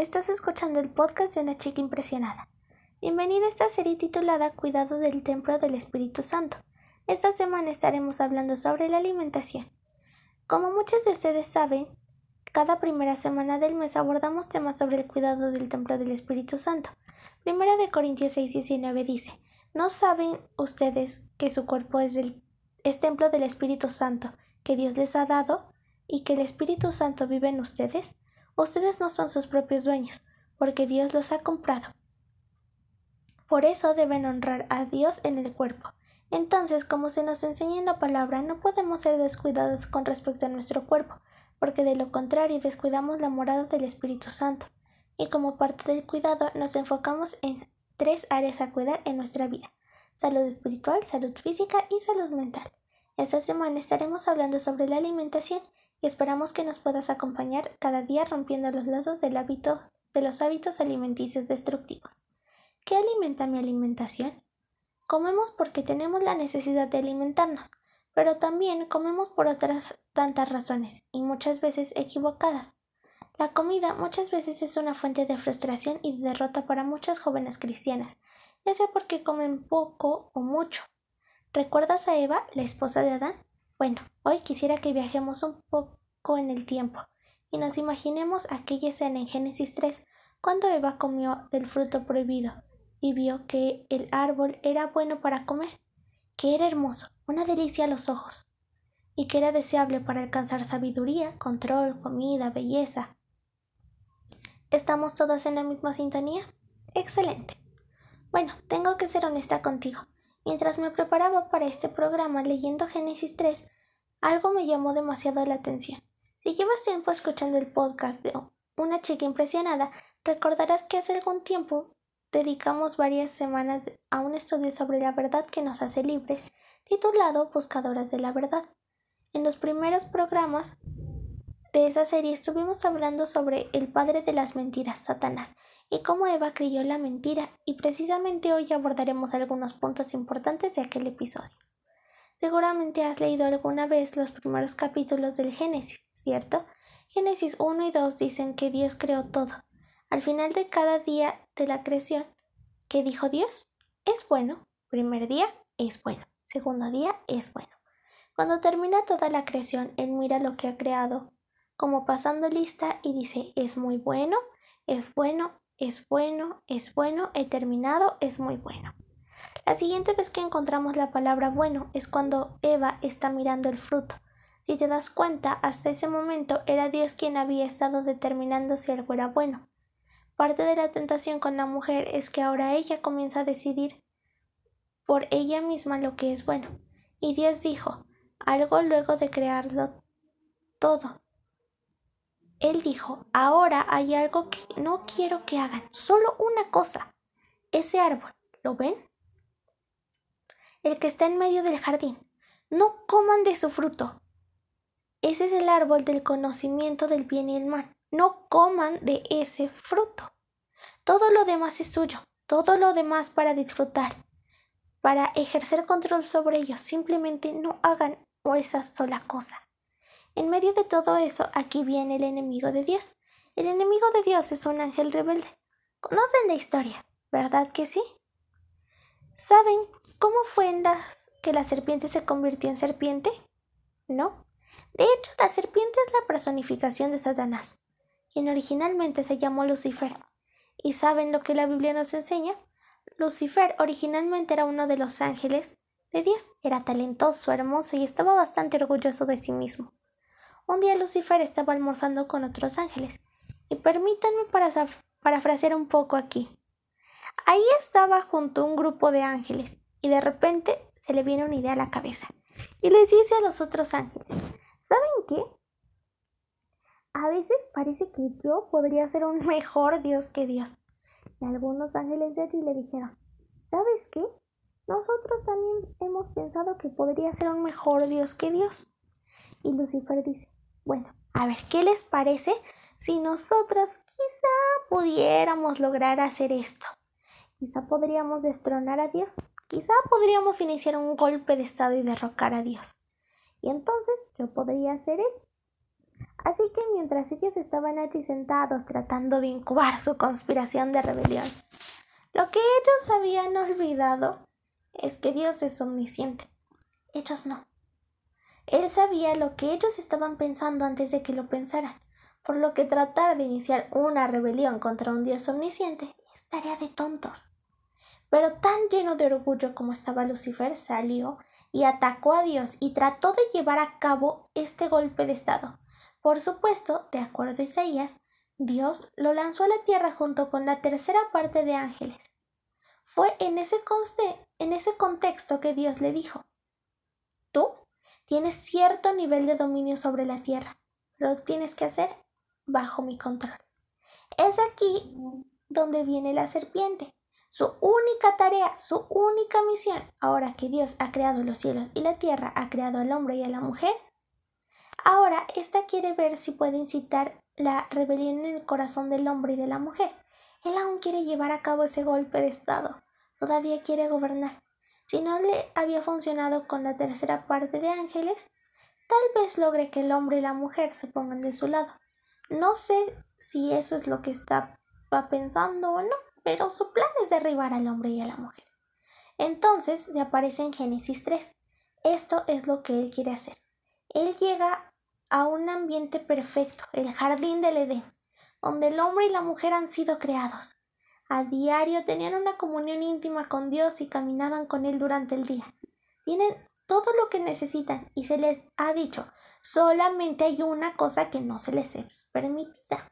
estás escuchando el podcast de una chica impresionada. Bienvenida a esta serie titulada Cuidado del Templo del Espíritu Santo. Esta semana estaremos hablando sobre la alimentación. Como muchos de ustedes saben, cada primera semana del mes abordamos temas sobre el cuidado del Templo del Espíritu Santo. Primera de Corintios 6:19 dice, ¿no saben ustedes que su cuerpo es, el, es templo del Espíritu Santo que Dios les ha dado y que el Espíritu Santo vive en ustedes? Ustedes no son sus propios dueños, porque Dios los ha comprado. Por eso deben honrar a Dios en el cuerpo. Entonces, como se nos enseña en la palabra, no podemos ser descuidados con respecto a nuestro cuerpo, porque de lo contrario descuidamos la morada del Espíritu Santo. Y como parte del cuidado nos enfocamos en tres áreas a cuidar en nuestra vida. Salud espiritual, salud física y salud mental. Esta semana estaremos hablando sobre la alimentación y esperamos que nos puedas acompañar cada día rompiendo los lazos del hábito, de los hábitos alimenticios destructivos. ¿Qué alimenta mi alimentación? Comemos porque tenemos la necesidad de alimentarnos, pero también comemos por otras tantas razones, y muchas veces equivocadas. La comida muchas veces es una fuente de frustración y de derrota para muchas jóvenes cristianas, ya sea porque comen poco o mucho. ¿Recuerdas a Eva, la esposa de Adán? Bueno, hoy quisiera que viajemos un poco en el tiempo y nos imaginemos aquella escena en Génesis 3, cuando Eva comió del fruto prohibido y vio que el árbol era bueno para comer, que era hermoso, una delicia a los ojos, y que era deseable para alcanzar sabiduría, control, comida, belleza. ¿Estamos todas en la misma sintonía? Excelente. Bueno, tengo que ser honesta contigo. Mientras me preparaba para este programa leyendo Génesis 3, algo me llamó demasiado la atención. Si llevas tiempo escuchando el podcast de Una chica impresionada, recordarás que hace algún tiempo dedicamos varias semanas a un estudio sobre la verdad que nos hace libres, titulado Buscadoras de la Verdad. En los primeros programas de esa serie estuvimos hablando sobre el padre de las mentiras, Satanás, y cómo Eva creyó la mentira, y precisamente hoy abordaremos algunos puntos importantes de aquel episodio. Seguramente has leído alguna vez los primeros capítulos del Génesis, ¿cierto? Génesis 1 y 2 dicen que Dios creó todo. Al final de cada día de la creación, ¿qué dijo Dios? Es bueno. Primer día es bueno. Segundo día es bueno. Cuando termina toda la creación, Él mira lo que ha creado, como pasando lista y dice, es muy bueno, es bueno, es bueno, es bueno, he terminado, es muy bueno. La siguiente vez que encontramos la palabra bueno es cuando Eva está mirando el fruto. Si te das cuenta, hasta ese momento era Dios quien había estado determinando si algo era bueno. Parte de la tentación con la mujer es que ahora ella comienza a decidir por ella misma lo que es bueno. Y Dios dijo algo luego de crearlo todo. Él dijo, ahora hay algo que no quiero que hagan, solo una cosa. Ese árbol, ¿lo ven? El que está en medio del jardín. No coman de su fruto. Ese es el árbol del conocimiento del bien y el mal. No coman de ese fruto. Todo lo demás es suyo, todo lo demás para disfrutar, para ejercer control sobre ellos. Simplemente no hagan esa sola cosa. En medio de todo eso, aquí viene el enemigo de Dios. El enemigo de Dios es un ángel rebelde. Conocen la historia, ¿verdad que sí? ¿Saben cómo fue en la que la serpiente se convirtió en serpiente? No. De hecho, la serpiente es la personificación de Satanás, quien originalmente se llamó Lucifer. ¿Y saben lo que la Biblia nos enseña? Lucifer originalmente era uno de los ángeles de Dios. Era talentoso, hermoso y estaba bastante orgulloso de sí mismo. Un día Lucifer estaba almorzando con otros ángeles. Y permítanme parafrasear un poco aquí. Ahí estaba junto a un grupo de ángeles y de repente se le viene una idea a la cabeza. Y les dice a los otros ángeles, ¿saben A veces parece que yo podría ser un mejor Dios que Dios. Y algunos ángeles de ti le dijeron, ¿sabes qué? Nosotros también hemos pensado que podría ser un mejor Dios que Dios. Y Lucifer dice, bueno, a ver, ¿qué les parece si nosotros quizá pudiéramos lograr hacer esto? Quizá podríamos destronar a Dios, quizá podríamos iniciar un golpe de estado y derrocar a Dios. Y entonces yo podría hacer él. Así que mientras ellos estaban allí sentados tratando de incubar su conspiración de rebelión, lo que ellos habían olvidado es que Dios es omnisciente. Ellos no. Él sabía lo que ellos estaban pensando antes de que lo pensaran, por lo que tratar de iniciar una rebelión contra un Dios omnisciente es tarea de tontos. Pero tan lleno de orgullo como estaba Lucifer, salió y atacó a Dios y trató de llevar a cabo este golpe de Estado. Por supuesto, de acuerdo a Isaías, Dios lo lanzó a la tierra junto con la tercera parte de ángeles. Fue en ese, en ese contexto que Dios le dijo, Tú tienes cierto nivel de dominio sobre la tierra, pero lo tienes que hacer bajo mi control. Es aquí donde viene la serpiente. Su única tarea, su única misión, ahora que Dios ha creado los cielos y la tierra, ha creado al hombre y a la mujer, ahora ésta quiere ver si puede incitar la rebelión en el corazón del hombre y de la mujer. Él aún quiere llevar a cabo ese golpe de Estado. Todavía quiere gobernar. Si no le había funcionado con la tercera parte de ángeles, tal vez logre que el hombre y la mujer se pongan de su lado. No sé si eso es lo que estaba pensando o no, pero su plan es derribar al hombre y a la mujer. Entonces se aparece en Génesis 3. Esto es lo que él quiere hacer. Él llega a un ambiente perfecto, el jardín del Edén, donde el hombre y la mujer han sido creados. A diario tenían una comunión íntima con Dios y caminaban con Él durante el día. Tienen todo lo que necesitan y se les ha dicho, solamente hay una cosa que no se les es permitida.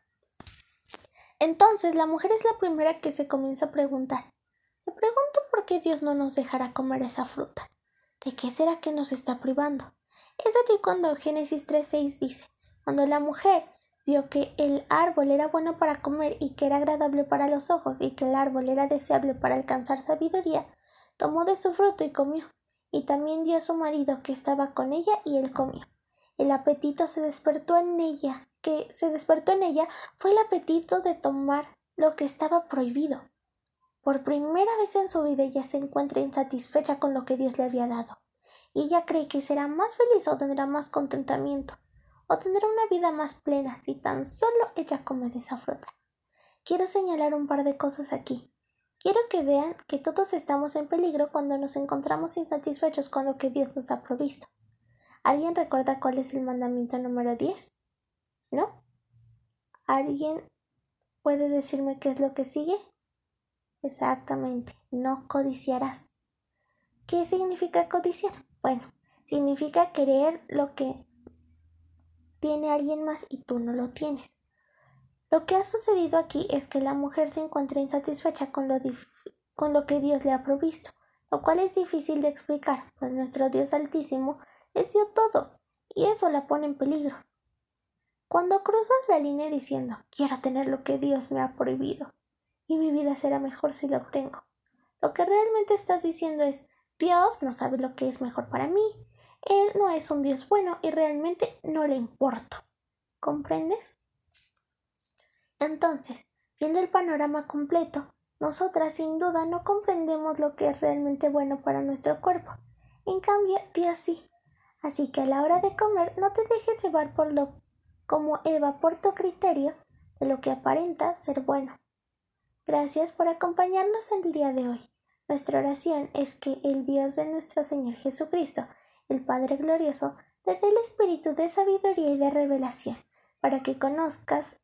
Entonces la mujer es la primera que se comienza a preguntar. Me pregunto por qué Dios no nos dejará comer esa fruta. ¿De qué será que nos está privando? Es allí cuando Génesis 3.6 dice, cuando la mujer vio que el árbol era bueno para comer y que era agradable para los ojos y que el árbol era deseable para alcanzar sabiduría, tomó de su fruto y comió, y también dio a su marido que estaba con ella y él comió. El apetito se despertó en ella que se despertó en ella fue el apetito de tomar lo que estaba prohibido. Por primera vez en su vida ella se encuentra insatisfecha con lo que Dios le había dado, y ella cree que será más feliz o tendrá más contentamiento, o tendrá una vida más plena si tan solo ella come de esa fruta. Quiero señalar un par de cosas aquí. Quiero que vean que todos estamos en peligro cuando nos encontramos insatisfechos con lo que Dios nos ha provisto. ¿Alguien recuerda cuál es el mandamiento número 10? ¿No? ¿Alguien puede decirme qué es lo que sigue? Exactamente, no codiciarás. ¿Qué significa codiciar? Bueno, significa querer lo que tiene alguien más y tú no lo tienes. Lo que ha sucedido aquí es que la mujer se encuentra insatisfecha con lo, con lo que Dios le ha provisto, lo cual es difícil de explicar, pues nuestro Dios Altísimo les dio todo, y eso la pone en peligro. Cuando cruzas la línea diciendo quiero tener lo que Dios me ha prohibido y mi vida será mejor si lo obtengo, lo que realmente estás diciendo es Dios no sabe lo que es mejor para mí, Él no es un Dios bueno y realmente no le importo. ¿Comprendes? Entonces, viendo el panorama completo, nosotras sin duda no comprendemos lo que es realmente bueno para nuestro cuerpo. En cambio, Dios sí. Así que a la hora de comer no te dejes llevar por lo como Eva por tu criterio de lo que aparenta ser bueno. Gracias por acompañarnos el día de hoy. Nuestra oración es que el Dios de nuestro Señor Jesucristo, el Padre Glorioso, te dé el espíritu de sabiduría y de revelación, para que conozcas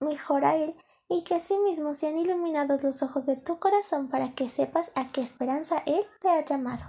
mejor a Él y que asimismo sean iluminados los ojos de tu corazón para que sepas a qué esperanza Él te ha llamado.